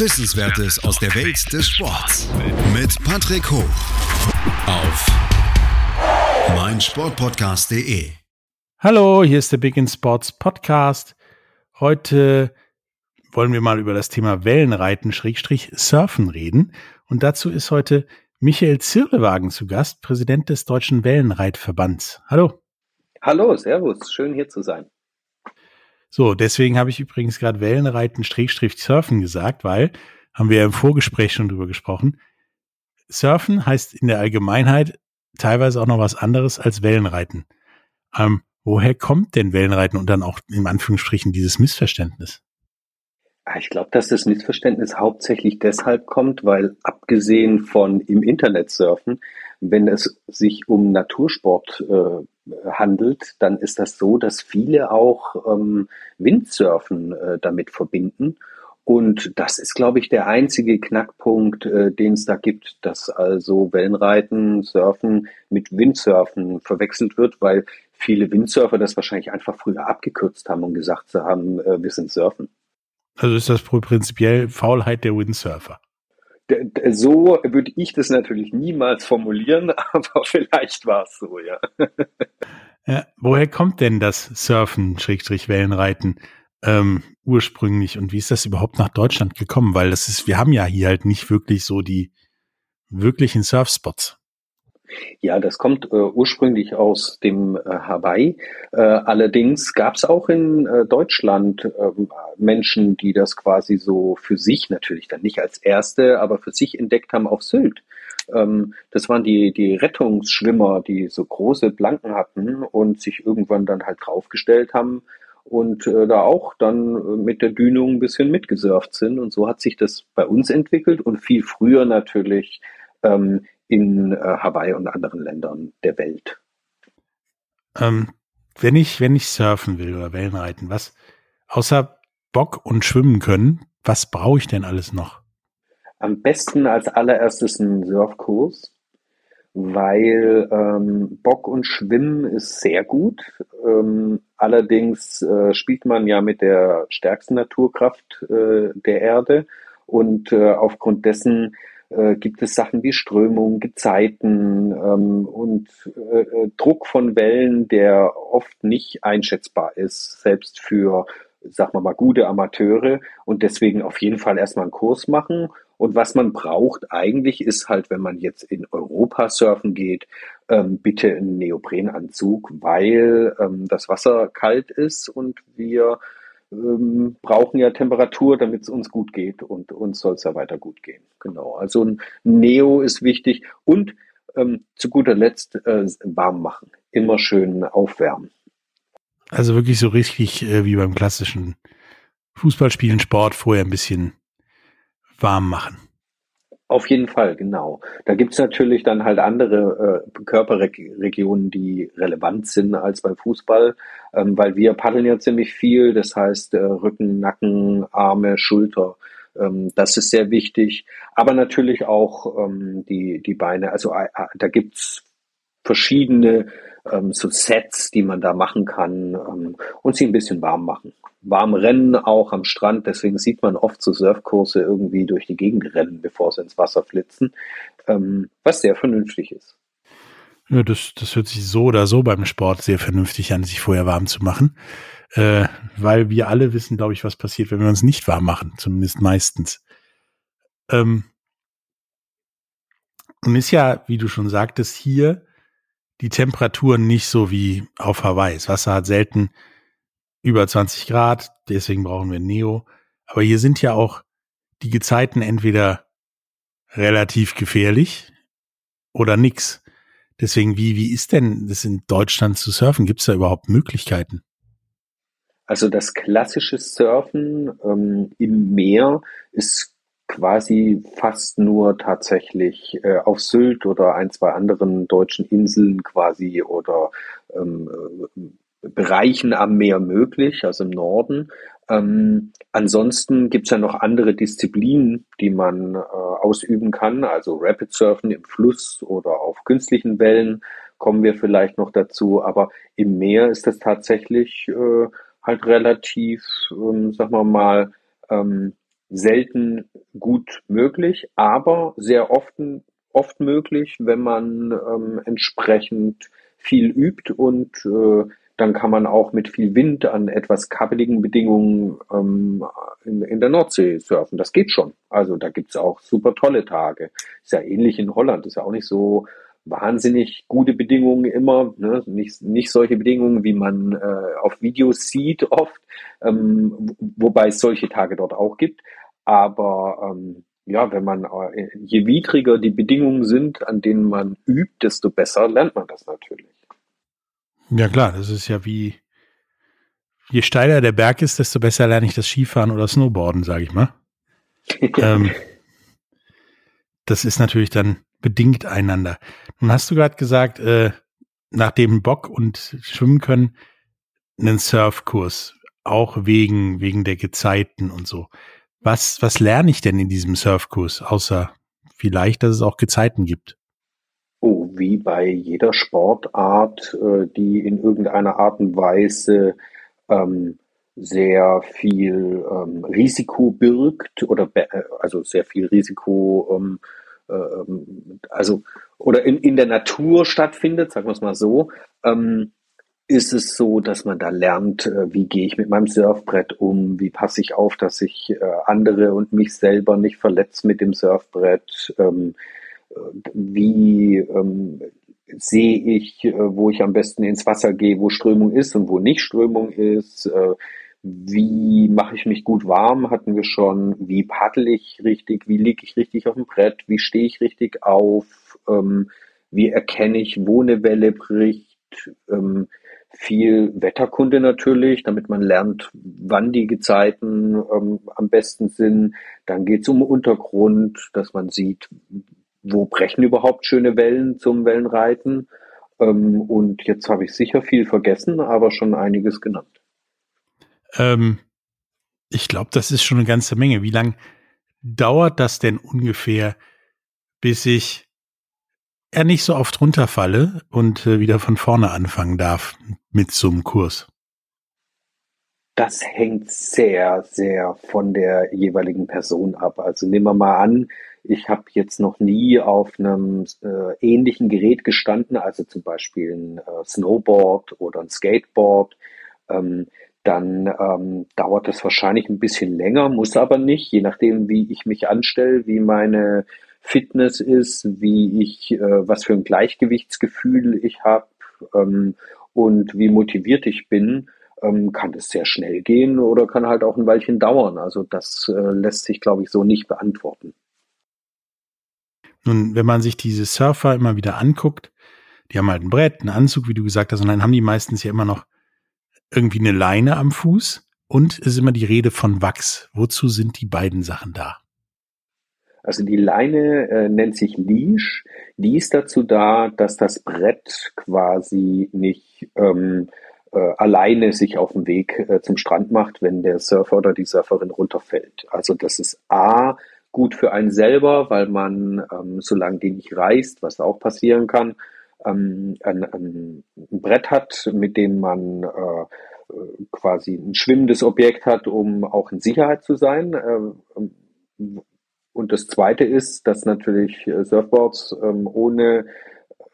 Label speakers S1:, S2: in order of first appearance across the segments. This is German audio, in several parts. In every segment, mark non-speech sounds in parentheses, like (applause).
S1: Wissenswertes aus der Welt des Sports. Mit Patrick Hoch. Auf meinsportpodcast.de.
S2: Hallo, hier ist der Big in Sports Podcast. Heute wollen wir mal über das Thema Wellenreiten Schrägstrich Surfen reden. Und dazu ist heute Michael Zirlewagen zu Gast, Präsident des Deutschen Wellenreitverbands. Hallo.
S3: Hallo, Servus, schön hier zu sein.
S2: So, deswegen habe ich übrigens gerade Wellenreiten Schrägstrich Surfen gesagt, weil, haben wir ja im Vorgespräch schon drüber gesprochen, Surfen heißt in der Allgemeinheit teilweise auch noch was anderes als Wellenreiten. Ähm, woher kommt denn Wellenreiten und dann auch in Anführungsstrichen dieses Missverständnis?
S3: Ah, ich glaube, dass das Missverständnis hauptsächlich deshalb kommt, weil abgesehen von im Internet surfen, wenn es sich um Natursport äh, handelt, dann ist das so, dass viele auch ähm, Windsurfen äh, damit verbinden. Und das ist, glaube ich, der einzige Knackpunkt, äh, den es da gibt, dass also Wellenreiten, Surfen mit Windsurfen verwechselt wird, weil viele Windsurfer das wahrscheinlich einfach früher abgekürzt haben und gesagt haben, äh, wir sind Surfen.
S2: Also ist das prinzipiell Faulheit der Windsurfer.
S3: So würde ich das natürlich niemals formulieren, (laughs) aber vielleicht war es so, ja.
S2: ja. Woher kommt denn das Surfen, Schrägstrich Wellenreiten, ähm, ursprünglich und wie ist das überhaupt nach Deutschland gekommen? Weil das ist, wir haben ja hier halt nicht wirklich so die wirklichen Surfspots.
S3: Ja, das kommt äh, ursprünglich aus dem äh, Hawaii. Äh, allerdings gab es auch in äh, Deutschland ähm, Menschen, die das quasi so für sich natürlich dann nicht als erste, aber für sich entdeckt haben auf Sylt. Ähm, das waren die, die Rettungsschwimmer, die so große Blanken hatten und sich irgendwann dann halt draufgestellt haben und äh, da auch dann äh, mit der Dünung ein bisschen mitgesurft sind. Und so hat sich das bei uns entwickelt und viel früher natürlich ähm, in äh, Hawaii und anderen Ländern der Welt.
S2: Ähm, wenn ich, wenn ich surfen will oder Wellenreiten, was außer Bock und Schwimmen können, was brauche ich denn alles noch?
S3: Am besten als allererstes einen Surfkurs, weil ähm, Bock und Schwimmen ist sehr gut. Ähm, allerdings äh, spielt man ja mit der stärksten Naturkraft äh, der Erde und äh, aufgrund dessen äh, gibt es Sachen wie Strömung, Gezeiten ähm, und äh, äh, Druck von Wellen, der oft nicht einschätzbar ist, selbst für, sagen wir mal, gute Amateure und deswegen auf jeden Fall erstmal einen Kurs machen. Und was man braucht eigentlich ist halt, wenn man jetzt in Europa surfen geht, ähm, bitte einen Neoprenanzug, weil ähm, das Wasser kalt ist und wir ähm, brauchen ja Temperatur, damit es uns gut geht und uns soll es ja weiter gut gehen. Genau. Also ein Neo ist wichtig und ähm, zu guter Letzt äh, warm machen. Immer schön aufwärmen.
S2: Also wirklich so richtig äh, wie beim klassischen Fußballspielen, Sport vorher ein bisschen warm machen.
S3: Auf jeden Fall, genau. Da gibt's natürlich dann halt andere äh, Körperregionen, die relevant sind als beim Fußball, ähm, weil wir paddeln ja ziemlich viel. Das heißt äh, Rücken, Nacken, Arme, Schulter. Ähm, das ist sehr wichtig. Aber natürlich auch ähm, die, die Beine. Also äh, äh da gibt's verschiedene ähm, so Sets, die man da machen kann ähm, und sie ein bisschen warm machen. Warm rennen auch am Strand, deswegen sieht man oft so Surfkurse irgendwie durch die Gegend rennen, bevor sie ins Wasser flitzen, ähm, was sehr vernünftig ist.
S2: Ja, das, das hört sich so oder so beim Sport sehr vernünftig an, sich vorher warm zu machen. Äh, weil wir alle wissen, glaube ich, was passiert, wenn wir uns nicht warm machen, zumindest meistens. Ähm, und ist ja, wie du schon sagtest, hier die Temperaturen nicht so wie auf Hawaii. Das Wasser hat selten über 20 Grad, deswegen brauchen wir Neo. Aber hier sind ja auch die Gezeiten entweder relativ gefährlich oder nix. Deswegen, wie, wie ist denn das in Deutschland zu surfen? Gibt es da überhaupt Möglichkeiten?
S3: Also das klassische Surfen ähm, im Meer ist quasi fast nur tatsächlich äh, auf Sylt oder ein, zwei anderen deutschen Inseln quasi oder ähm, äh, Bereichen am Meer möglich, also im Norden. Ähm, ansonsten gibt's ja noch andere Disziplinen, die man äh, ausüben kann, also Rapid Surfen im Fluss oder auf künstlichen Wellen kommen wir vielleicht noch dazu, aber im Meer ist das tatsächlich äh, halt relativ, ähm, sagen wir mal, ähm, selten gut möglich, aber sehr oft, oft möglich, wenn man ähm, entsprechend viel übt und äh, dann kann man auch mit viel Wind an etwas kabbeligen Bedingungen ähm, in, in der Nordsee surfen. Das geht schon. Also da gibt's auch super tolle Tage. Ist ja ähnlich in Holland. Ist ja auch nicht so wahnsinnig gute Bedingungen immer, ne? nicht, nicht solche Bedingungen, wie man äh, auf Videos sieht oft, ähm, wobei es solche Tage dort auch gibt. Aber ähm, ja, wenn man, äh, je widriger die Bedingungen sind, an denen man übt, desto besser lernt man das natürlich.
S2: Ja klar, das ist ja wie, je steiler der Berg ist, desto besser lerne ich das Skifahren oder Snowboarden, sage ich mal. (laughs) ähm, das ist natürlich dann bedingt einander. Nun hast du gerade gesagt, äh, nachdem Bock und Schwimmen können, einen Surfkurs, auch wegen, wegen der Gezeiten und so. Was, was lerne ich denn in diesem Surfkurs, außer vielleicht, dass es auch Gezeiten gibt?
S3: Oh, wie bei jeder Sportart, äh, die in irgendeiner Art und Weise ähm, sehr viel ähm, Risiko birgt oder äh, also sehr viel Risiko ähm, ähm, also oder in, in der Natur stattfindet, sagen wir es mal so, ähm, ist es so, dass man da lernt, äh, wie gehe ich mit meinem Surfbrett um, wie passe ich auf, dass ich äh, andere und mich selber nicht verletze mit dem Surfbrett, ähm, äh, wie ähm, sehe ich, wo ich am besten ins Wasser gehe, wo Strömung ist und wo nicht Strömung ist, wie mache ich mich gut warm, hatten wir schon. Wie paddel ich richtig? Wie liege ich richtig auf dem Brett? Wie stehe ich richtig auf? Ähm, wie erkenne ich, wo eine Welle bricht? Viel Wetterkunde natürlich, damit man lernt, wann die Gezeiten ähm, am besten sind. Dann geht es um Untergrund, dass man sieht, wo brechen überhaupt schöne Wellen zum Wellenreiten. Ähm, und jetzt habe ich sicher viel vergessen, aber schon einiges genannt.
S2: Ähm, ich glaube, das ist schon eine ganze Menge. Wie lang dauert das denn ungefähr, bis ich ja nicht so oft runterfalle und äh, wieder von vorne anfangen darf mit so einem Kurs?
S3: Das hängt sehr, sehr von der jeweiligen Person ab. Also nehmen wir mal an, ich habe jetzt noch nie auf einem äh, ähnlichen Gerät gestanden, also zum Beispiel ein äh, Snowboard oder ein Skateboard. Ähm, dann ähm, dauert es wahrscheinlich ein bisschen länger, muss aber nicht, je nachdem, wie ich mich anstelle, wie meine Fitness ist, wie ich, äh, was für ein Gleichgewichtsgefühl ich habe ähm, und wie motiviert ich bin, ähm, kann das sehr schnell gehen oder kann halt auch ein Weilchen dauern. Also das äh, lässt sich, glaube ich, so nicht beantworten.
S2: Nun, wenn man sich diese Surfer immer wieder anguckt, die haben halt ein Brett, einen Anzug, wie du gesagt hast, und dann haben die meistens ja immer noch irgendwie eine Leine am Fuß und es ist immer die Rede von Wachs. Wozu sind die beiden Sachen da?
S3: Also die Leine äh, nennt sich Leash. Die ist dazu da, dass das Brett quasi nicht ähm, äh, alleine sich auf dem Weg äh, zum Strand macht, wenn der Surfer oder die Surferin runterfällt. Also das ist A gut für einen selber, weil man, ähm, solange die nicht reißt, was auch passieren kann, ähm, ein, ein, Brett hat, mit dem man äh, quasi ein schwimmendes Objekt hat, um auch in Sicherheit zu sein. Äh, und das Zweite ist, dass natürlich Surfboards ähm, ohne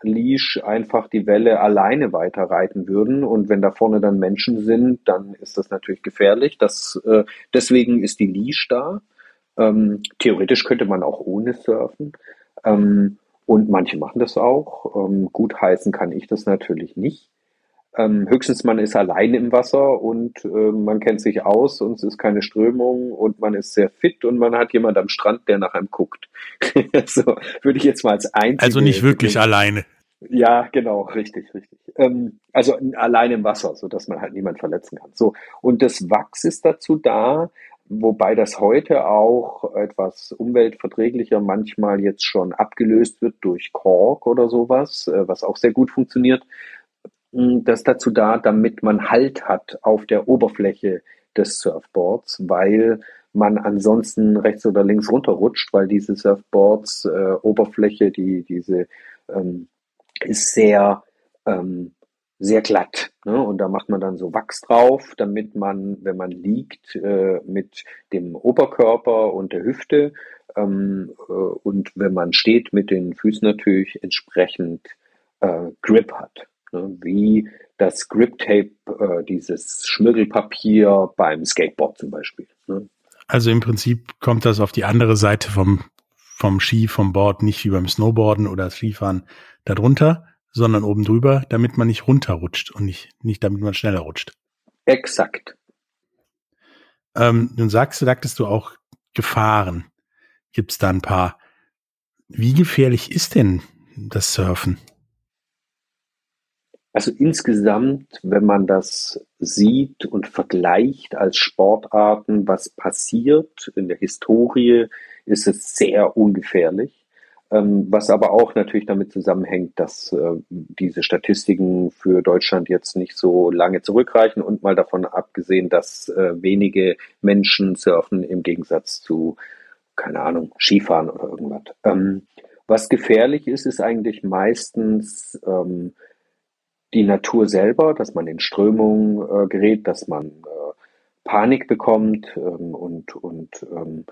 S3: Leash einfach die Welle alleine weiterreiten würden. Und wenn da vorne dann Menschen sind, dann ist das natürlich gefährlich. Das, äh, deswegen ist die Leash da. Ähm, theoretisch könnte man auch ohne surfen. Ähm, und manche machen das auch. Ähm, gut heißen kann ich das natürlich nicht. Ähm, höchstens man ist alleine im Wasser und äh, man kennt sich aus und es ist keine Strömung und man ist sehr fit und man hat jemand am Strand, der nach einem guckt. (laughs) so würde ich jetzt mal als einzige.
S2: Also nicht wirklich denken. alleine.
S3: Ja, genau, richtig, richtig. Ähm, also alleine im Wasser, so dass man halt niemand verletzen kann. So und das Wachs ist dazu da, wobei das heute auch etwas umweltverträglicher manchmal jetzt schon abgelöst wird durch Kork oder sowas, äh, was auch sehr gut funktioniert. Mm, das dazu da, damit man Halt hat auf der Oberfläche des Surfboards, weil man ansonsten rechts oder links runterrutscht, weil diese Surfboards äh, Oberfläche, die diese ähm, ist sehr ähm, sehr glatt. Ne? Und da macht man dann so Wachs drauf, damit man, wenn man liegt, äh, mit dem Oberkörper und der Hüfte ähm, äh, und wenn man steht, mit den Füßen natürlich entsprechend äh, Grip hat. Wie das Grip Tape, äh, dieses Schmirgelpapier beim Skateboard zum Beispiel. Ne?
S2: Also im Prinzip kommt das auf die andere Seite vom, vom Ski, vom Board, nicht wie beim Snowboarden oder Skifahren darunter, sondern oben drüber, damit man nicht runterrutscht und nicht, nicht damit man schneller rutscht.
S3: Exakt.
S2: Ähm, nun sagst du, sagtest du auch Gefahren. Gibt es da ein paar? Wie gefährlich ist denn das Surfen?
S3: Also insgesamt, wenn man das sieht und vergleicht als Sportarten, was passiert in der Historie, ist es sehr ungefährlich. Ähm, was aber auch natürlich damit zusammenhängt, dass äh, diese Statistiken für Deutschland jetzt nicht so lange zurückreichen und mal davon abgesehen, dass äh, wenige Menschen surfen im Gegensatz zu, keine Ahnung, Skifahren oder irgendwas. Ähm, was gefährlich ist, ist eigentlich meistens ähm, die Natur selber, dass man in Strömungen äh, gerät, dass man äh, Panik bekommt ähm, und, und ähm,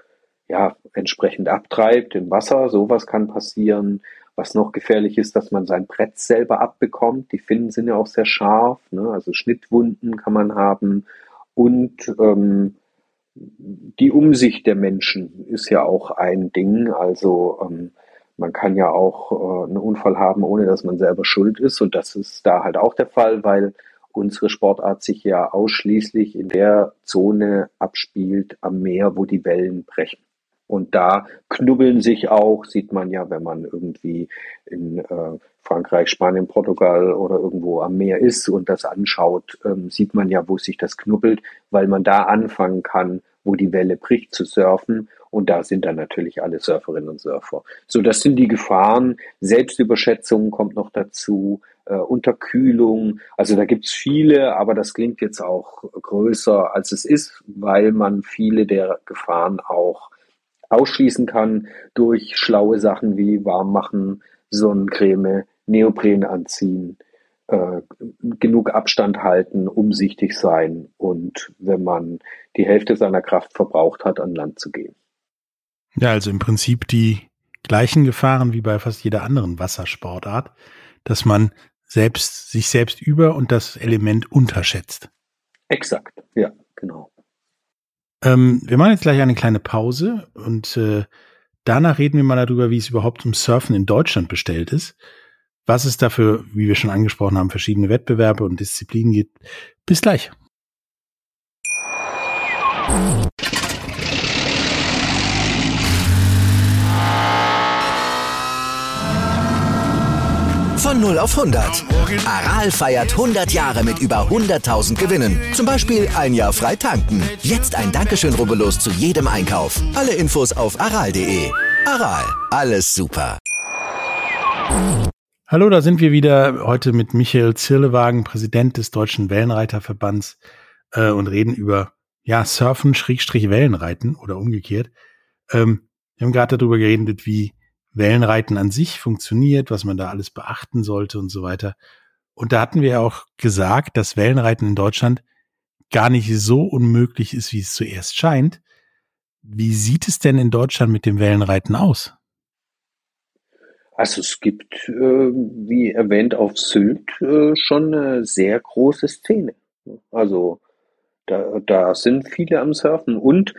S3: ja, entsprechend abtreibt im Wasser. Sowas kann passieren. Was noch gefährlich ist, dass man sein Brett selber abbekommt. Die Finnen sind ja auch sehr scharf, ne? also Schnittwunden kann man haben. Und ähm, die Umsicht der Menschen ist ja auch ein Ding. Also ähm, man kann ja auch äh, einen Unfall haben, ohne dass man selber schuld ist. Und das ist da halt auch der Fall, weil unsere Sportart sich ja ausschließlich in der Zone abspielt am Meer, wo die Wellen brechen. Und da knubbeln sich auch, sieht man ja, wenn man irgendwie in äh, Frankreich, Spanien, Portugal oder irgendwo am Meer ist und das anschaut, ähm, sieht man ja, wo sich das knubbelt, weil man da anfangen kann, wo die Welle bricht, zu surfen. Und da sind dann natürlich alle Surferinnen und Surfer. So, das sind die Gefahren. Selbstüberschätzung kommt noch dazu, äh, Unterkühlung. Also da gibt's viele, aber das klingt jetzt auch größer, als es ist, weil man viele der Gefahren auch ausschließen kann durch schlaue Sachen wie warm machen, Sonnencreme, Neopren anziehen, äh, genug Abstand halten, umsichtig sein und wenn man die Hälfte seiner Kraft verbraucht hat, an Land zu gehen.
S2: Ja, also im Prinzip die gleichen Gefahren wie bei fast jeder anderen Wassersportart, dass man selbst sich selbst über und das Element unterschätzt.
S3: Exakt, ja, genau.
S2: Ähm, wir machen jetzt gleich eine kleine Pause und äh, danach reden wir mal darüber, wie es überhaupt um Surfen in Deutschland bestellt ist. Was es dafür, wie wir schon angesprochen haben, verschiedene Wettbewerbe und Disziplinen gibt. Bis gleich.
S4: 0 auf 100. Aral feiert 100 Jahre mit über 100.000 Gewinnen. Zum Beispiel ein Jahr frei tanken. Jetzt ein Dankeschön, rubbellos zu jedem Einkauf. Alle Infos auf aral.de. Aral, alles super.
S2: Hallo, da sind wir wieder heute mit Michael Zirlewagen, Präsident des Deutschen Wellenreiterverbands äh, und reden über ja, Surfen, Schrägstrich Wellenreiten oder umgekehrt. Ähm, wir haben gerade darüber geredet, wie Wellenreiten an sich funktioniert, was man da alles beachten sollte und so weiter. Und da hatten wir ja auch gesagt, dass Wellenreiten in Deutschland gar nicht so unmöglich ist, wie es zuerst scheint. Wie sieht es denn in Deutschland mit dem Wellenreiten aus?
S3: Also es gibt, äh, wie erwähnt, auf Sylt äh, schon eine sehr große Szene. Also da, da sind viele am Surfen und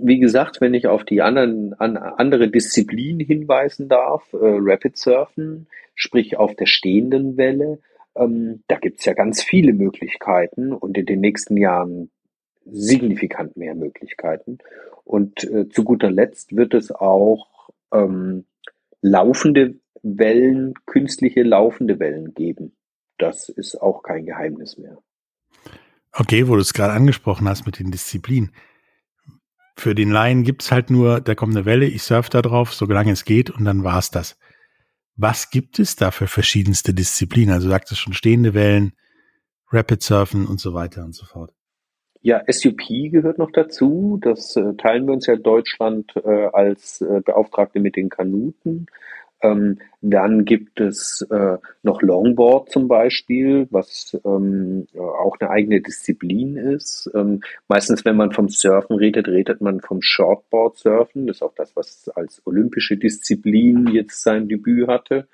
S3: wie gesagt, wenn ich auf die anderen, an andere Disziplin hinweisen darf, äh, Rapid Surfen, sprich auf der stehenden Welle, ähm, da gibt's ja ganz viele Möglichkeiten und in den nächsten Jahren signifikant mehr Möglichkeiten. Und äh, zu guter Letzt wird es auch ähm, laufende Wellen, künstliche laufende Wellen geben. Das ist auch kein Geheimnis mehr.
S2: Okay, wo du es gerade angesprochen hast mit den Disziplinen für den Laien gibt's halt nur, da kommt eine Welle, ich surf da drauf, solange es geht und dann war's das. Was gibt es da für verschiedenste Disziplinen? Also du sagtest schon stehende Wellen, Rapid Surfen und so weiter und so fort.
S3: Ja, SUP gehört noch dazu. Das äh, teilen wir uns ja Deutschland äh, als äh, Beauftragte mit den Kanuten. Ähm, dann gibt es äh, noch Longboard zum Beispiel, was ähm, auch eine eigene Disziplin ist. Ähm, meistens, wenn man vom Surfen redet, redet man vom Shortboard Surfen. Das ist auch das, was als olympische Disziplin jetzt sein Debüt hatte.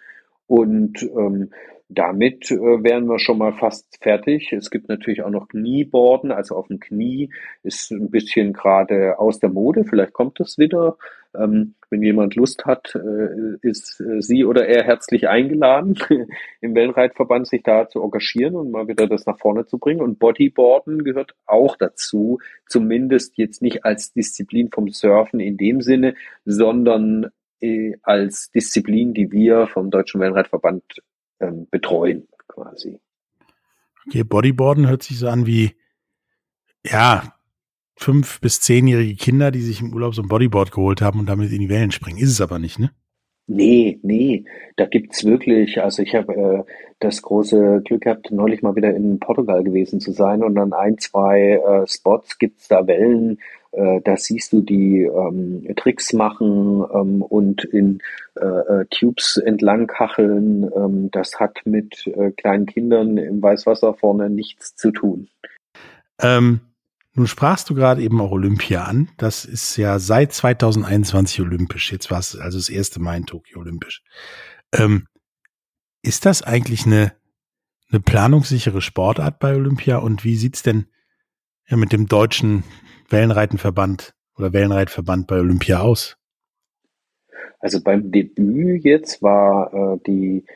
S3: Und ähm, damit äh, wären wir schon mal fast fertig. Es gibt natürlich auch noch Knieboarden, also auf dem Knie ist ein bisschen gerade aus der Mode. Vielleicht kommt das wieder. Ähm, wenn jemand Lust hat, äh, ist äh, sie oder er herzlich eingeladen, (laughs) im Wellenreitverband sich da zu engagieren und mal wieder das nach vorne zu bringen. Und Bodyboarden gehört auch dazu, zumindest jetzt nicht als Disziplin vom Surfen in dem Sinne, sondern äh, als Disziplin, die wir vom Deutschen Wellenreitverband ähm, betreuen, quasi.
S2: Okay, Bodyboarden hört sich so an wie, ja, fünf- bis zehnjährige Kinder, die sich im Urlaub so ein Bodyboard geholt haben und damit in die Wellen springen. Ist es aber nicht, ne?
S3: Nee, nee, da gibt's wirklich, also ich habe äh, das große Glück gehabt, neulich mal wieder in Portugal gewesen zu sein und an ein, zwei äh, Spots gibt's da Wellen, äh, da siehst du die ähm, Tricks machen ähm, und in äh, äh, Tubes entlang kacheln. Ähm, das hat mit äh, kleinen Kindern im Weißwasser vorne nichts zu tun.
S2: Ähm, nun sprachst du gerade eben auch Olympia an. Das ist ja seit 2021 olympisch. Jetzt war es also das erste Mal in Tokio olympisch. Ähm, ist das eigentlich eine, eine planungssichere Sportart bei Olympia? Und wie sieht's denn ja, mit dem deutschen Wellenreitenverband oder Wellenreitverband bei Olympia aus?
S3: Also beim Debüt jetzt war äh, die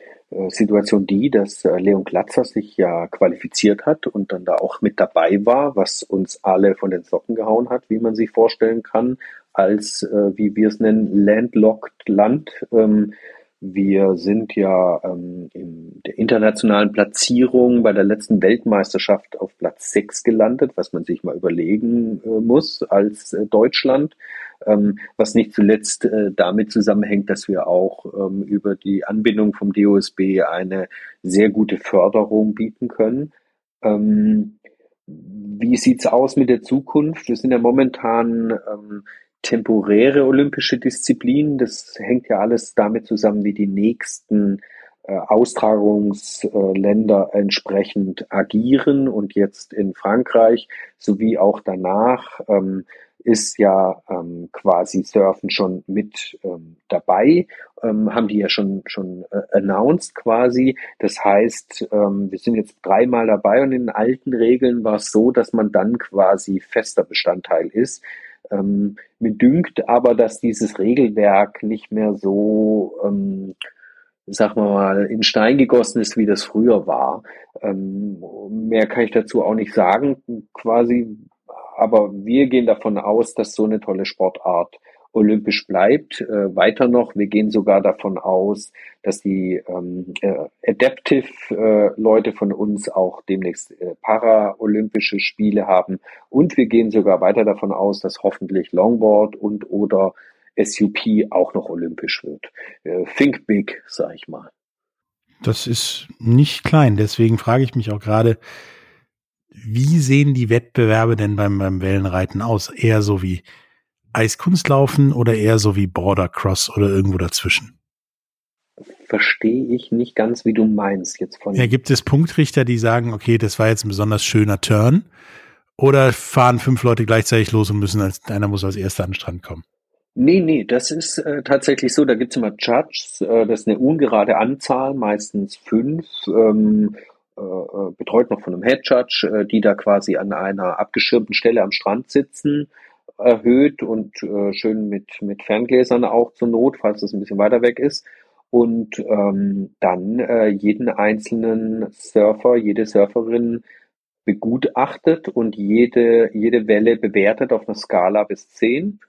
S3: Situation die, dass äh, Leon Glatzer sich ja qualifiziert hat und dann da auch mit dabei war, was uns alle von den Socken gehauen hat, wie man sich vorstellen kann, als, äh, wie wir es nennen, landlocked Land. Ähm, wir sind ja ähm, in der internationalen Platzierung bei der letzten Weltmeisterschaft auf Platz 6 gelandet, was man sich mal überlegen äh, muss als äh, Deutschland, was nicht zuletzt äh, damit zusammenhängt, dass wir auch ähm, über die Anbindung vom DOSB eine sehr gute Förderung bieten können. Ähm, wie sieht's aus mit der Zukunft? Wir sind ja momentan ähm, temporäre olympische Disziplin. Das hängt ja alles damit zusammen, wie die nächsten äh, Austragungsländer entsprechend agieren. Und jetzt in Frankreich sowie auch danach ähm, ist ja ähm, quasi Surfen schon mit ähm, dabei, ähm, haben die ja schon schon äh, announced quasi. Das heißt, ähm, wir sind jetzt dreimal dabei und in alten Regeln war es so, dass man dann quasi fester Bestandteil ist. Ähm, mir dünkt aber, dass dieses Regelwerk nicht mehr so, ähm, sag mal, in Stein gegossen ist, wie das früher war. Ähm, mehr kann ich dazu auch nicht sagen, quasi. Aber wir gehen davon aus, dass so eine tolle Sportart olympisch bleibt. Äh, weiter noch, wir gehen sogar davon aus, dass die ähm, äh, Adaptive-Leute äh, von uns auch demnächst äh, Paralympische Spiele haben. Und wir gehen sogar weiter davon aus, dass hoffentlich Longboard und oder SUP auch noch olympisch wird. Äh, think big, sag ich mal.
S2: Das ist nicht klein. Deswegen frage ich mich auch gerade, wie sehen die Wettbewerbe denn beim, beim Wellenreiten aus? Eher so wie Eiskunstlaufen oder eher so wie Border Cross oder irgendwo dazwischen?
S3: Verstehe ich nicht ganz, wie du meinst jetzt von.
S2: Ja, gibt es Punktrichter, die sagen, okay, das war jetzt ein besonders schöner Turn? Oder fahren fünf Leute gleichzeitig los und müssen als, einer muss als erster an den Strand kommen?
S3: Nee, nee, das ist äh, tatsächlich so. Da gibt's immer Judges, äh, das ist eine ungerade Anzahl, meistens fünf, ähm, äh, äh betreut noch von einem Head Judge, äh, die da quasi an einer abgeschirmten Stelle am Strand sitzen erhöht und schön mit, mit Ferngläsern auch zur Not, falls es ein bisschen weiter weg ist. Und ähm, dann äh, jeden einzelnen Surfer, jede Surferin begutachtet und jede, jede Welle bewertet auf einer Skala bis 10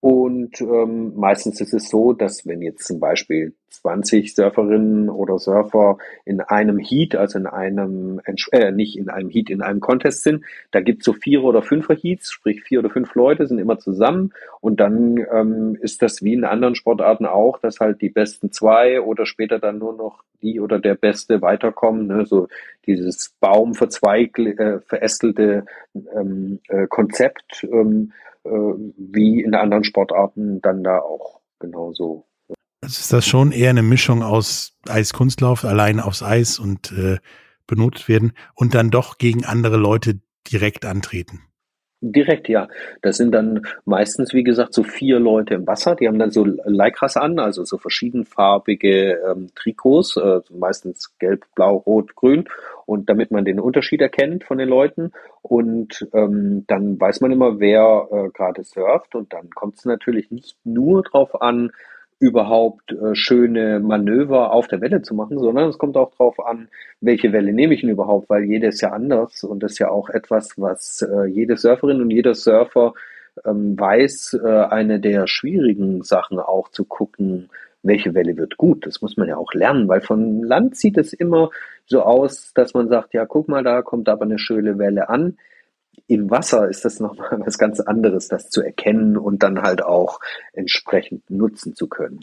S3: Und ähm, meistens ist es so, dass wenn jetzt zum Beispiel 20 Surferinnen oder Surfer in einem Heat, also in einem, äh, nicht in einem Heat, in einem Contest sind, da gibt es so vier oder fünfer Heats, sprich vier oder fünf Leute sind immer zusammen und dann ähm, ist das wie in anderen Sportarten auch, dass halt die besten zwei oder später dann nur noch die oder der Beste weiterkommen, ne? so dieses Baum verzweig, äh, verästelte ähm, äh, Konzept. Ähm, äh, wie in anderen Sportarten dann da auch genauso.
S2: Also ist das schon eher eine Mischung aus Eiskunstlauf, allein aufs Eis und äh, benutzt werden und dann doch gegen andere Leute direkt antreten.
S3: Direkt, ja. Das sind dann meistens, wie gesagt, so vier Leute im Wasser. Die haben dann so Leikras an, also so verschiedenfarbige ähm, Trikots, äh, meistens gelb, blau, rot, grün. Und damit man den Unterschied erkennt von den Leuten. Und ähm, dann weiß man immer, wer äh, gerade surft. Und dann kommt es natürlich nicht nur drauf an, überhaupt äh, schöne Manöver auf der Welle zu machen, sondern es kommt auch darauf an, welche Welle nehme ich denn überhaupt, weil jede ist ja anders und das ist ja auch etwas, was äh, jede Surferin und jeder Surfer ähm, weiß, äh, eine der schwierigen Sachen auch zu gucken, welche Welle wird gut. Das muss man ja auch lernen, weil von Land sieht es immer so aus, dass man sagt, ja, guck mal, da kommt aber eine schöne Welle an im Wasser ist das nochmal was ganz anderes, das zu erkennen und dann halt auch entsprechend nutzen zu können.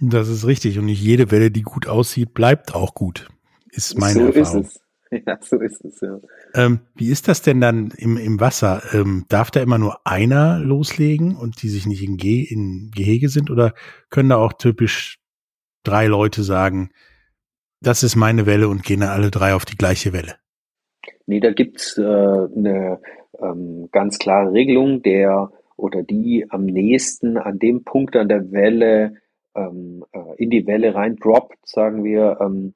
S2: Das ist richtig. Und nicht jede Welle, die gut aussieht, bleibt auch gut. Ist meine
S3: so
S2: Erfahrung.
S3: Ist es. (laughs) Ja, so ist es, ja.
S2: Ähm, wie ist das denn dann im, im Wasser? Ähm, darf da immer nur einer loslegen und die sich nicht in, Ge in Gehege sind? Oder können da auch typisch drei Leute sagen, das ist meine Welle und gehen dann alle drei auf die gleiche Welle?
S3: Nee, da gibt's äh, eine ähm, ganz klare Regelung, der oder die am nächsten an dem Punkt an der Welle ähm, äh, in die Welle rein droppt, sagen wir, ähm,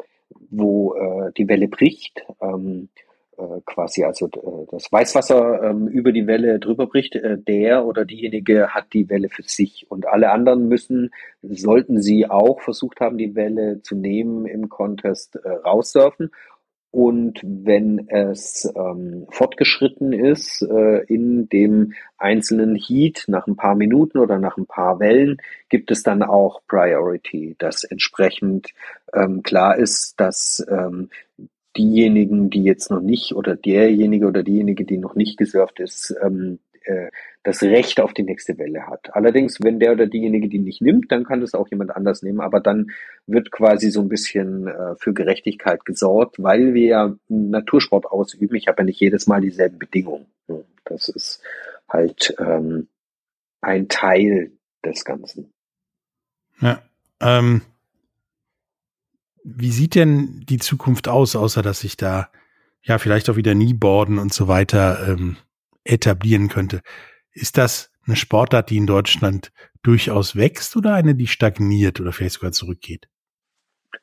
S3: wo äh, die Welle bricht, ähm, äh, quasi also äh, das Weißwasser ähm, über die Welle drüber bricht, äh, der oder diejenige hat die Welle für sich. Und alle anderen müssen, sollten sie auch versucht haben, die Welle zu nehmen im Contest äh, raussurfen und wenn es ähm, fortgeschritten ist äh, in dem einzelnen Heat nach ein paar Minuten oder nach ein paar Wellen, gibt es dann auch Priority, dass entsprechend ähm, klar ist, dass ähm, diejenigen, die jetzt noch nicht oder derjenige oder diejenige, die noch nicht gesurft ist, ähm, äh, das Recht auf die nächste Welle hat. Allerdings, wenn der oder diejenige die nicht nimmt, dann kann das auch jemand anders nehmen. Aber dann wird quasi so ein bisschen äh, für Gerechtigkeit gesorgt, weil wir ja Natursport ausüben. Ich habe ja nicht jedes Mal dieselben Bedingungen. Das ist halt ähm, ein Teil des Ganzen.
S2: Ja. Ähm, wie sieht denn die Zukunft aus, außer dass sich da ja vielleicht auch wieder Kneeboarden und so weiter ähm, etablieren könnte. Ist das eine Sportart, die in Deutschland durchaus wächst oder eine, die stagniert oder vielleicht sogar zurückgeht?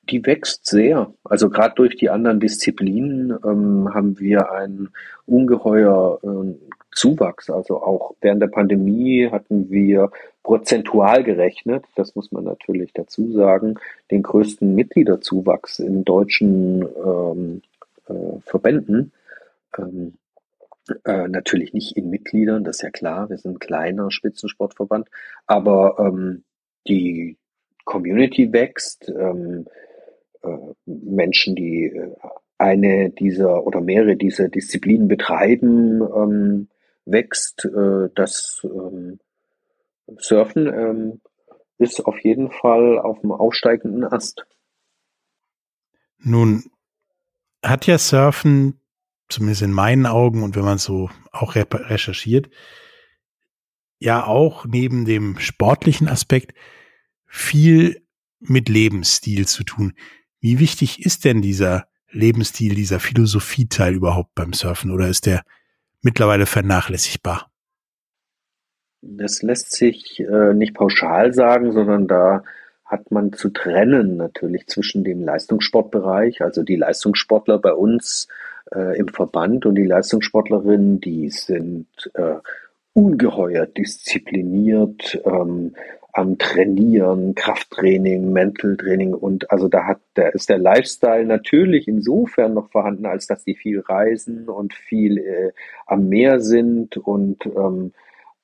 S3: Die wächst sehr. Also gerade durch die anderen Disziplinen ähm, haben wir einen ungeheuer äh, Zuwachs. Also auch während der Pandemie hatten wir prozentual gerechnet, das muss man natürlich dazu sagen, den größten Mitgliederzuwachs in deutschen ähm, äh, Verbänden. Ähm, äh, natürlich nicht in Mitgliedern, das ist ja klar, wir sind ein kleiner Spitzensportverband, aber ähm, die Community wächst, ähm, äh, Menschen, die äh, eine dieser oder mehrere dieser Disziplinen betreiben, ähm, wächst. Äh, das ähm, Surfen ähm, ist auf jeden Fall auf dem aufsteigenden Ast.
S2: Nun hat ja Surfen zumindest in meinen Augen und wenn man so auch recherchiert, ja auch neben dem sportlichen Aspekt viel mit Lebensstil zu tun. Wie wichtig ist denn dieser Lebensstil, dieser Philosophieteil überhaupt beim Surfen oder ist der mittlerweile vernachlässigbar?
S3: Das lässt sich äh, nicht pauschal sagen, sondern da hat man zu trennen natürlich zwischen dem Leistungssportbereich, also die Leistungssportler bei uns äh, im Verband und die Leistungssportlerinnen, die sind äh, ungeheuer diszipliniert ähm, am Trainieren, Krafttraining, Mental Training und also da hat, da ist der Lifestyle natürlich insofern noch vorhanden, als dass die viel reisen und viel äh, am Meer sind und ähm,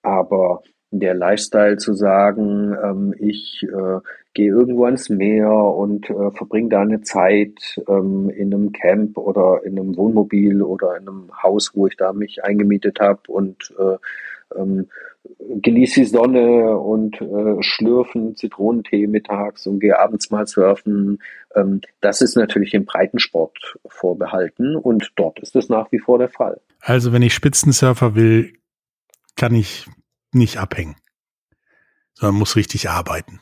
S3: aber der Lifestyle zu sagen, ähm, ich äh, gehe irgendwo ans Meer und äh, verbringe da eine Zeit ähm, in einem Camp oder in einem Wohnmobil oder in einem Haus, wo ich da mich eingemietet habe und äh, ähm, genieße die Sonne und äh, schlürfen Zitronentee mittags und gehe abends mal surfen. Ähm, das ist natürlich dem Breitensport vorbehalten und dort ist es nach wie vor der Fall.
S2: Also wenn ich Spitzensurfer will, kann ich nicht abhängen, sondern muss richtig arbeiten.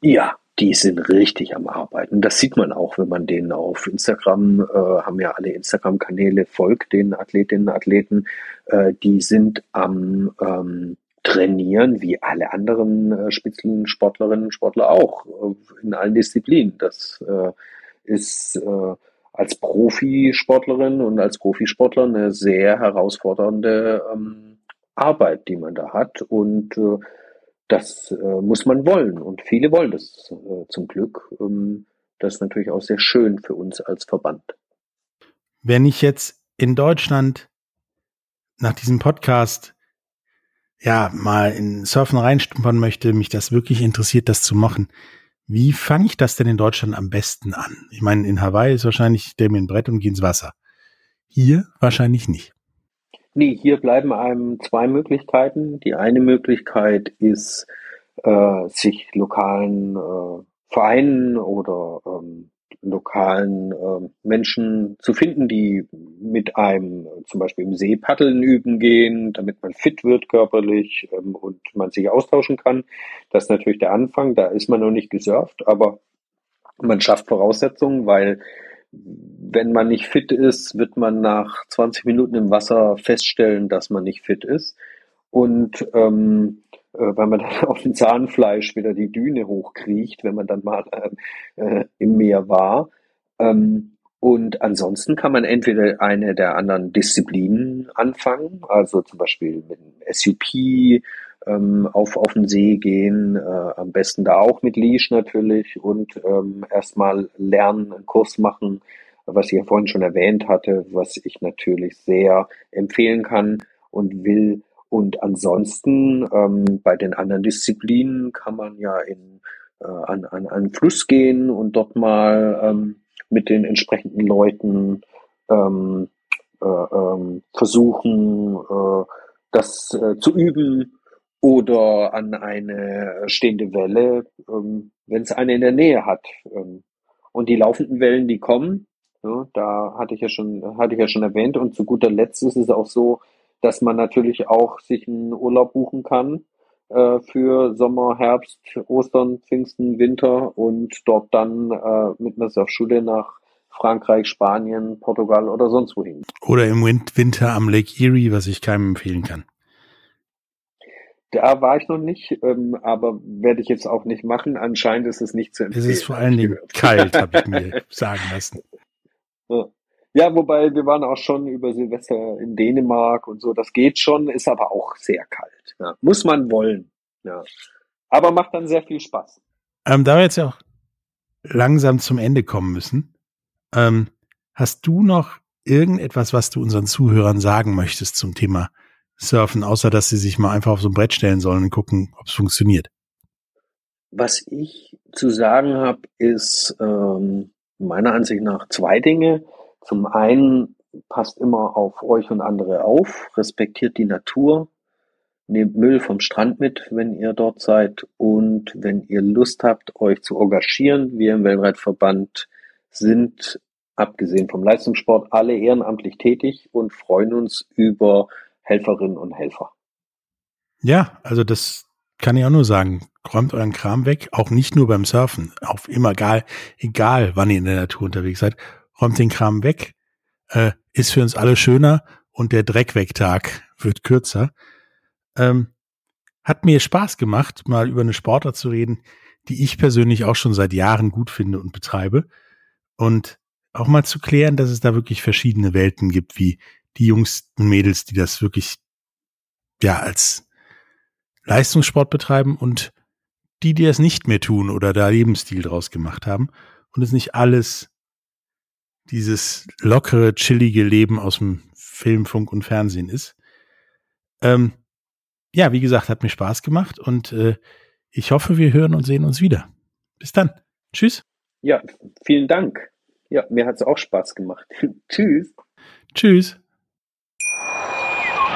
S3: Ja, die sind richtig am Arbeiten. Das sieht man auch, wenn man denen auf Instagram, äh, haben ja alle Instagram-Kanäle folgt, den Athletinnen und Athleten, äh, die sind am ähm, Trainieren, wie alle anderen äh, Spitzensportlerinnen und Sportler auch, äh, in allen Disziplinen. Das äh, ist äh, als Profisportlerin und als Profisportler eine sehr herausfordernde ähm, Arbeit, die man da hat. Und äh, das äh, muss man wollen. Und viele wollen das äh, zum Glück. Ähm, das ist natürlich auch sehr schön für uns als Verband.
S2: Wenn ich jetzt in Deutschland nach diesem Podcast ja mal in Surfen reinstumpern möchte, mich das wirklich interessiert, das zu machen. Wie fange ich das denn in Deutschland am besten an? Ich meine, in Hawaii ist wahrscheinlich der mir ein Brett und geh ins Wasser. Hier wahrscheinlich nicht.
S3: Nee, hier bleiben einem zwei Möglichkeiten. Die eine Möglichkeit ist, äh, sich lokalen äh, Vereinen oder ähm, lokalen äh, Menschen zu finden, die mit einem zum Beispiel im See paddeln üben gehen, damit man fit wird körperlich ähm, und man sich austauschen kann. Das ist natürlich der Anfang. Da ist man noch nicht gesurft, aber man schafft Voraussetzungen, weil wenn man nicht fit ist, wird man nach 20 Minuten im Wasser feststellen, dass man nicht fit ist. Und ähm, äh, weil man dann (laughs) auf dem Zahnfleisch wieder die Düne hochkriecht, wenn man dann mal äh, äh, im Meer war. Ähm, und ansonsten kann man entweder eine der anderen Disziplinen anfangen, also zum Beispiel mit einem SUP ähm, auf, auf den See gehen, äh, am besten da auch mit Leash natürlich und ähm, erstmal lernen, einen Kurs machen, was ich ja vorhin schon erwähnt hatte, was ich natürlich sehr empfehlen kann und will. Und ansonsten ähm, bei den anderen Disziplinen kann man ja in, äh, an, an einen Fluss gehen und dort mal ähm, mit den entsprechenden Leuten ähm, äh, ähm, versuchen, äh, das äh, zu üben oder an eine stehende Welle, ähm, wenn es eine in der Nähe hat. Ähm, und die laufenden Wellen, die kommen, ja, da hatte ich ja schon, hatte ich ja schon erwähnt. Und zu guter Letzt ist es auch so, dass man natürlich auch sich einen Urlaub buchen kann äh, für Sommer, Herbst, Ostern, Pfingsten, Winter und dort dann äh, mit einer Surfschule nach Frankreich, Spanien, Portugal oder sonst wohin.
S2: Oder im Winter am Lake Erie, was ich keinem empfehlen kann.
S3: Da war ich noch nicht, ähm, aber werde ich jetzt auch nicht machen. Anscheinend ist es nicht zu empfehlen.
S2: Es ist vor allen Dingen kalt, habe ich mir (laughs) sagen lassen.
S3: Ja, wobei wir waren auch schon über Silvester in Dänemark und so. Das geht schon, ist aber auch sehr kalt. Ja. Muss man wollen. Ja. Aber macht dann sehr viel Spaß.
S2: Ähm, da wir jetzt ja auch langsam zum Ende kommen müssen, ähm, hast du noch irgendetwas, was du unseren Zuhörern sagen möchtest zum Thema Surfen, außer dass sie sich mal einfach auf so ein Brett stellen sollen und gucken, ob es funktioniert?
S3: Was ich zu sagen habe, ist ähm, meiner Ansicht nach zwei Dinge. Zum einen passt immer auf euch und andere auf, respektiert die Natur, nehmt Müll vom Strand mit, wenn ihr dort seid und wenn ihr Lust habt, euch zu engagieren, wir im Weltreitverband sind, abgesehen vom Leistungssport, alle ehrenamtlich tätig und freuen uns über Helferinnen und Helfer.
S2: Ja, also das kann ich auch nur sagen. Räumt euren Kram weg, auch nicht nur beim Surfen, auf immer egal, egal wann ihr in der Natur unterwegs seid räumt den Kram weg, äh, ist für uns alle schöner und der Dreckwegtag wird kürzer. Ähm, hat mir Spaß gemacht, mal über eine Sportart zu reden, die ich persönlich auch schon seit Jahren gut finde und betreibe. Und auch mal zu klären, dass es da wirklich verschiedene Welten gibt, wie die Jungs und Mädels, die das wirklich ja als Leistungssport betreiben und die, die es nicht mehr tun oder da Lebensstil draus gemacht haben und es nicht alles dieses lockere, chillige Leben aus dem Film, Funk und Fernsehen ist. Ähm, ja, wie gesagt, hat mir Spaß gemacht und äh, ich hoffe, wir hören und sehen uns wieder. Bis dann. Tschüss.
S3: Ja, vielen Dank. Ja, mir hat es auch Spaß gemacht. (laughs) Tschüss.
S2: Tschüss.